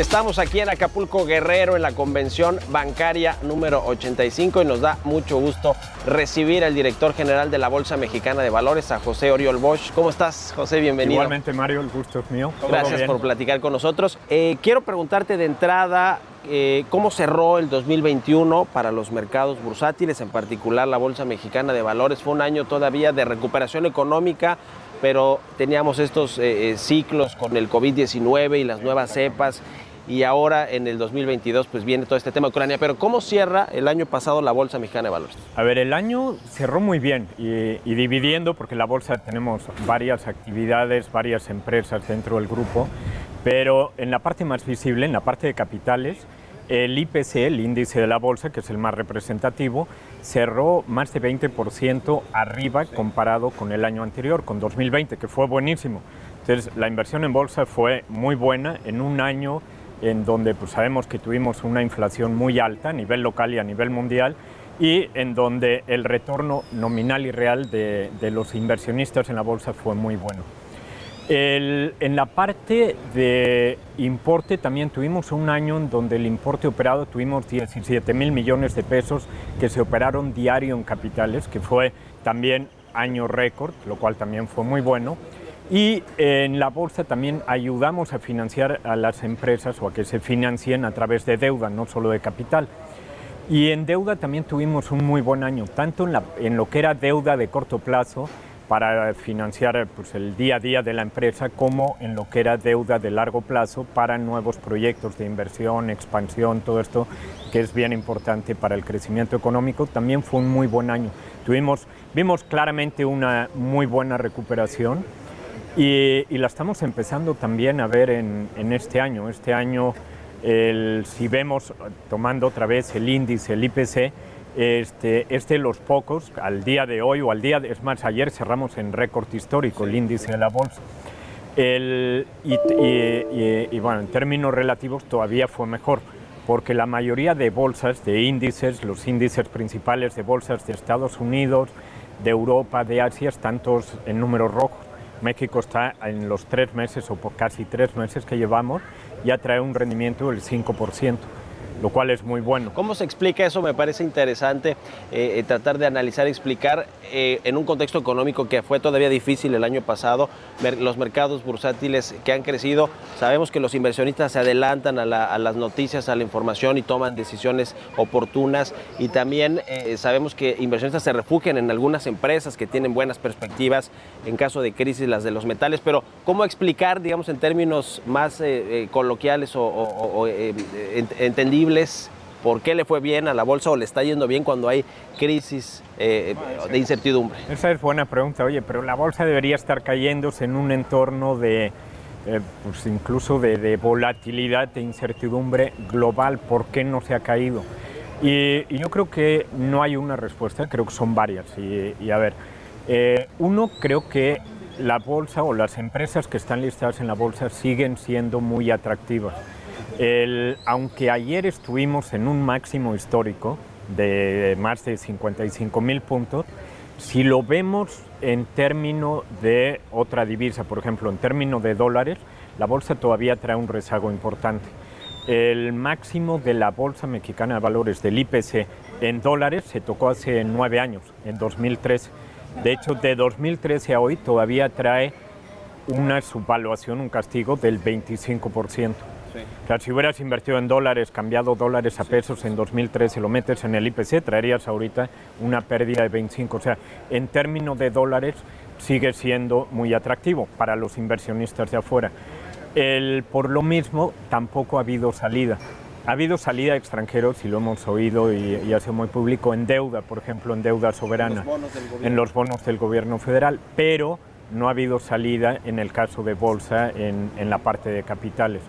Estamos aquí en Acapulco Guerrero en la convención bancaria número 85 y nos da mucho gusto recibir al director general de la Bolsa Mexicana de Valores, a José Oriol Bosch. ¿Cómo estás, José? Bienvenido. Igualmente, Mario, el gusto es mío. Gracias por platicar con nosotros. Eh, quiero preguntarte de entrada eh, cómo cerró el 2021 para los mercados bursátiles, en particular la Bolsa Mexicana de Valores. Fue un año todavía de recuperación económica, pero teníamos estos eh, ciclos con el COVID-19 y las nuevas cepas. Y ahora en el 2022 pues viene todo este tema de Ucrania. Pero ¿cómo cierra el año pasado la Bolsa Mexicana de Valores? A ver, el año cerró muy bien y, dividiendo, porque la bolsa tenemos varias actividades, varias empresas dentro del grupo, pero en la parte más visible, en la parte de capitales, el IPC, el índice de la bolsa, que es el más representativo, cerró más de 20% arriba comparado con el año anterior, con 2020, que fue buenísimo. Entonces, la inversión en bolsa fue muy buena en un año en donde pues, sabemos que tuvimos una inflación muy alta a nivel local y a nivel mundial y en donde el retorno nominal y real de, de los inversionistas en la bolsa fue muy bueno. El- en la parte de importe también tuvimos un año en donde el importe operado tuvimos 17 mil millones de pesos que se operaron diario en capitales, que fue también año récord, lo cual también fue muy bueno. Y en la bolsa también ayudamos a financiar a las empresas o a que se financien a través de deuda, no solo de capital. Y en deuda también tuvimos un muy buen año, tanto en, la- en lo que era deuda de corto plazo para financiar pues, el día a día de la empresa, como en lo que era deuda de largo plazo para nuevos proyectos de inversión, expansión, todo esto que es bien importante para el crecimiento económico. También fue un muy buen año. Tuvimos, vimos claramente una muy buena recuperación y, y la estamos empezando también a ver en, en este año. Este año, el- si vemos, tomando otra vez el índice, el IPC, este, es de los pocos, al día de hoy o al día, de- es más, ayer cerramos en récord histórico el índice de la bolsa. El- y- y, bueno, en términos relativos todavía fue mejor, porque la mayoría de bolsas, de índices, los índices principales de bolsas de Estados Unidos, de Europa, de Asia, están todos en números rojos. México está en los tres meses o por casi tres meses que llevamos, ya trae un rendimiento del 5%, lo cual es muy bueno. ¿Cómo se explica eso? Me parece interesante eh, eh, tratar de analizar explicar eh, en un contexto económico que fue todavía difícil el año pasado, los mercados bursátiles que han crecido. Sabemos que los inversionistas se adelantan a, la- a las noticias, a la información y toman decisiones oportunas. Y también sabemos que inversionistas se refugian en algunas empresas que tienen buenas perspectivas en caso de crisis, las de los metales. Pero ¿cómo explicar, digamos, en términos más coloquiales o, eh, entendibles? ¿Por qué le fue bien a la bolsa o le está yendo bien cuando hay crisis eh, de incertidumbre? Esa es buena pregunta, oye, pero la bolsa debería estar cayéndose en un entorno de, eh, pues incluso de, de volatilidad, de incertidumbre global. ¿Por qué no se ha caído? Y, y yo creo que no hay una respuesta, creo que son varias. Y, y a ver, eh, uno, creo que la bolsa o las empresas que están listadas en la bolsa siguen siendo muy atractivas. Aunque ayer estuvimos en un máximo histórico de más de 55 mil puntos, si lo vemos en términos de otra divisa, por ejemplo, en términos de dólares, la bolsa todavía trae un rezago importante. El máximo de la Bolsa Mexicana de Valores del IPC en dólares se tocó hace nueve años, en 2013. De hecho, de 2013 a hoy todavía trae una subvaluación, un castigo del 25%. O sea, si hubieras invertido en dólares, cambiado dólares a pesos en 2013, lo metes en el IPC, traerías ahorita una pérdida de 25. O sea, en términos de dólares sigue siendo muy atractivo para los inversionistas de afuera. El, por lo mismo, tampoco ha habido salida. Ha habido salida de extranjeros, y lo hemos oído y, y ha sido muy público, en deuda, por ejemplo, en deuda soberana, en los bonos del gobierno federal, pero no ha habido salida en el caso de bolsa en, en la parte de capitales.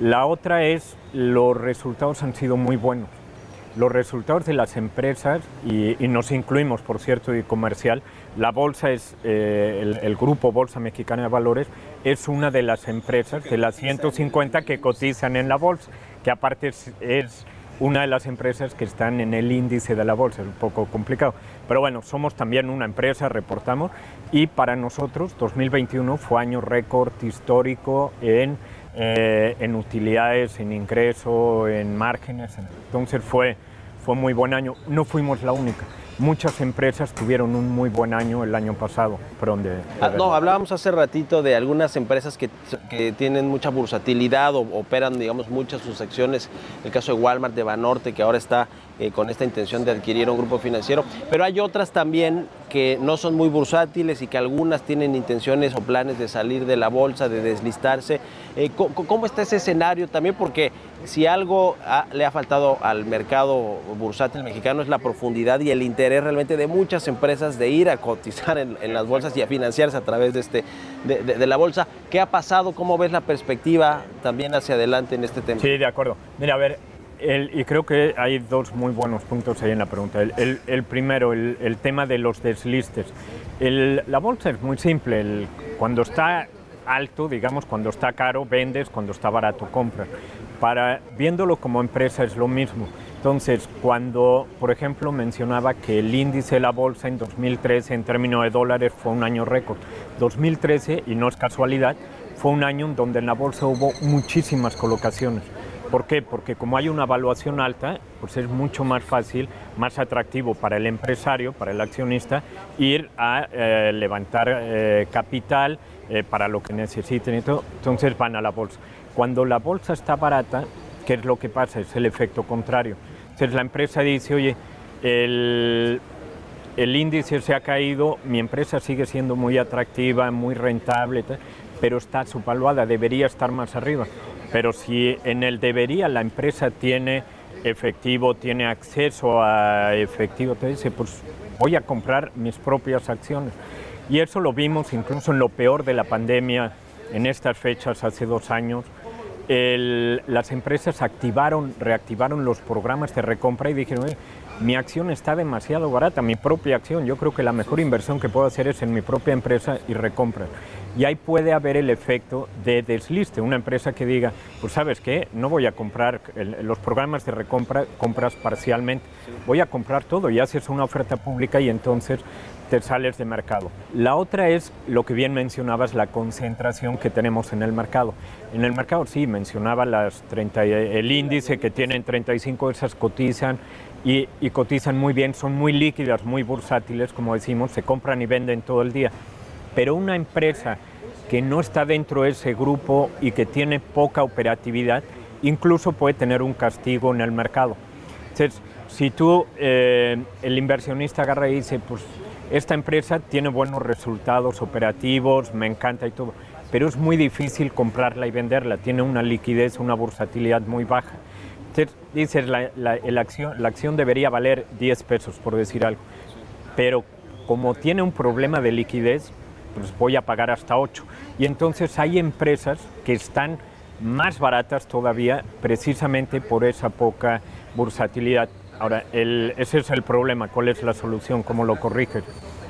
La otra es, los resultados han sido muy buenos. Los resultados de las empresas, y, y nos incluimos, por cierto, y comercial, la bolsa es, eh, el, el, grupo Bolsa Mexicana de Valores, es una de las empresas, de las 150 que cotizan en la bolsa, que aparte es, es una de las empresas que están en el índice de la bolsa, es un poco complicado. Pero bueno, somos también una empresa, reportamos, y para nosotros 2021 fue año récord histórico en eh, en utilidades, en ingreso, en márgenes. Entonces fue, fue muy buen año. No fuimos la única. Muchas empresas tuvieron un muy buen año el año pasado. Perdón, de, de ah, no, hablábamos hace ratito de algunas empresas que, que, tienen mucha bursatilidad o operan, digamos, muchas sus acciones. El caso de Walmart, de Banorte, que ahora está eh, con esta intención de adquirir un grupo financiero. Pero hay otras también que no son muy bursátiles y que algunas tienen intenciones o planes de salir de la bolsa, de deslistarse. Eh, ¿Cómo está ese escenario también? Porque si algo ha, le ha faltado al mercado bursátil mexicano es la profundidad y el interés realmente de muchas empresas de ir a cotizar en, en las bolsas y a financiarse a través de, este, de, de, de, la bolsa. ¿Qué ha pasado? ¿Cómo ves la perspectiva también hacia adelante en este tema? Sí, de acuerdo. Mira, a ver, el, y creo que hay dos muy buenos puntos ahí en la pregunta. El, el, el primero, el, tema de los deslistes. la bolsa es muy simple. cuando está alto, digamos, cuando está caro, vendes, cuando está barato, compras. Para, viéndolo como empresa es lo mismo. Entonces, cuando, por ejemplo, mencionaba que el índice de la bolsa en 2013 en términos de dólares fue un año récord. 2013, y no es casualidad, fue un año en donde en la bolsa hubo muchísimas colocaciones. ¿Por qué? Porque como hay una evaluación alta, pues es mucho más fácil, más atractivo para el empresario, para el accionista, ir a eh, levantar eh, capital eh, para lo que necesiten y todo. Entonces van a la bolsa. Cuando la bolsa está barata, ¿qué es lo que pasa? Es el efecto contrario. Entonces la empresa dice, oye, el, el índice se ha caído, mi empresa sigue siendo muy atractiva, muy rentable, pero está subvaluada, debería estar más arriba. Pero si en el debería la empresa tiene efectivo, tiene acceso a efectivo, te dice, pues voy a comprar mis propias acciones. Y eso lo vimos incluso en lo peor de la pandemia, en estas fechas hace dos años. Las empresas activaron, reactivaron los programas de recompra y dijeron, mi acción está demasiado barata, mi propia acción, yo creo que la mejor inversión que puedo hacer es en mi propia empresa y recompra y ahí puede haber el efecto de desliste, una empresa que diga, pues sabes qué, no voy a comprar los programas de recompra, compras parcialmente, voy a comprar todo y haces una oferta pública y entonces te sales de mercado. La otra es lo que bien mencionabas, la concentración que tenemos en el mercado. En el mercado sí, mencionaba las 30, el índice que tienen 35 esas cotizan y cotizan muy bien, son muy líquidas, muy bursátiles, como decimos, se compran y venden todo el día pero una empresa que no está dentro de ese grupo y que tiene poca operatividad, incluso puede tener un castigo en el mercado. Entonces, si tú, eh, el inversionista agarra y dice, pues esta empresa tiene buenos resultados operativos, me encanta y todo, pero es muy difícil comprarla y venderla, tiene una liquidez, una bursatilidad muy baja. Entonces, dices, la, la, la, acción, la acción debería valer 10 pesos, por decir algo, pero como tiene un problema de liquidez, pues voy a pagar hasta 8. Y entonces hay empresas que están más baratas todavía precisamente por esa poca bursatilidad. Ahora, el, ese es el problema, ¿cuál es la solución? ¿Cómo lo corriges?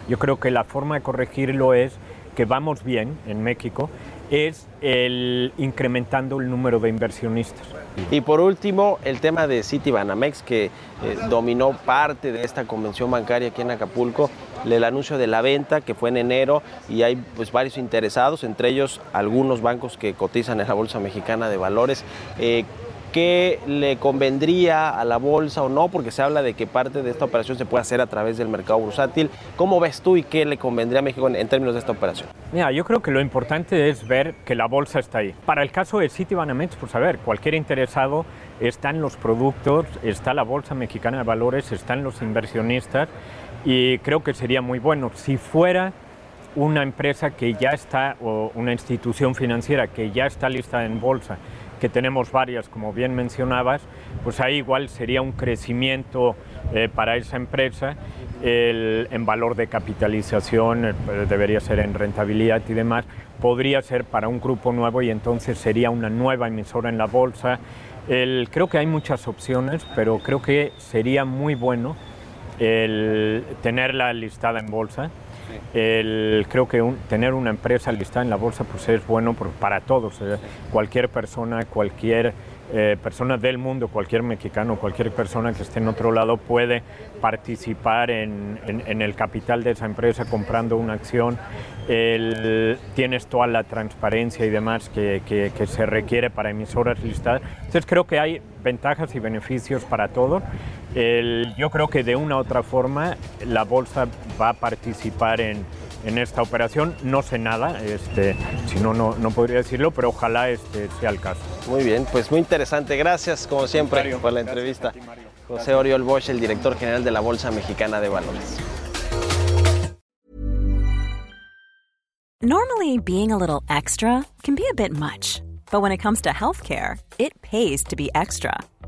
Yo creo que la forma de corregirlo es que vamos bien en México, es el incrementando el número de inversionistas. Y por último, el tema de Citibanamex, que eh, dominó parte de esta convención bancaria aquí en Acapulco, el anuncio de la venta que fue en enero y hay pues varios interesados, entre ellos algunos bancos que cotizan en la Bolsa Mexicana de Valores. Eh, ¿Qué le convendría a la bolsa o no? Porque se habla de que parte de esta operación se puede hacer a través del mercado bursátil. ¿Cómo ves tú y qué le convendría a México en, en términos de esta operación? Mira, yo creo que lo importante es ver que la bolsa está ahí. Para el caso de Citibanamex, pues a ver, cualquier interesado está en los productos, está la Bolsa Mexicana de Valores, están los inversionistas y creo que sería muy bueno. Si fuera una empresa que ya está, o una institución financiera que ya está lista en bolsa, que tenemos varias, como bien mencionabas, pues ahí igual sería un crecimiento eh, para esa empresa el, en valor de capitalización, eh, debería ser en rentabilidad y demás, podría ser para un grupo nuevo y entonces sería una nueva emisora en la bolsa. Creo que hay muchas opciones, pero creo que sería muy bueno tenerla listada en bolsa. El, creo que un- tener una empresa listada en la bolsa pues es bueno por- para todos. eh, Cualquier persona, cualquier eh, persona del mundo, cualquier mexicano, cualquier persona que esté en otro lado puede participar en, en- en el capital de esa empresa comprando una acción. El- tienes toda la transparencia y demás que, que- que se requiere para emisoras listadas. Entonces creo que hay ventajas y beneficios para todos. El- yo creo que de una u otra forma la bolsa va a participar en, en esta operación. No sé nada, este, si no, no, no podría decirlo, pero ojalá este, sea el caso. Muy bien, pues muy interesante. Gracias, como siempre, Contrario, por la entrevista. ti, Mario. José Oriol Bosch, el director general de la Bolsa Mexicana de Valores. Normally, being a little extra can be a bit much, but when it comes to healthcare, it pays to be extra.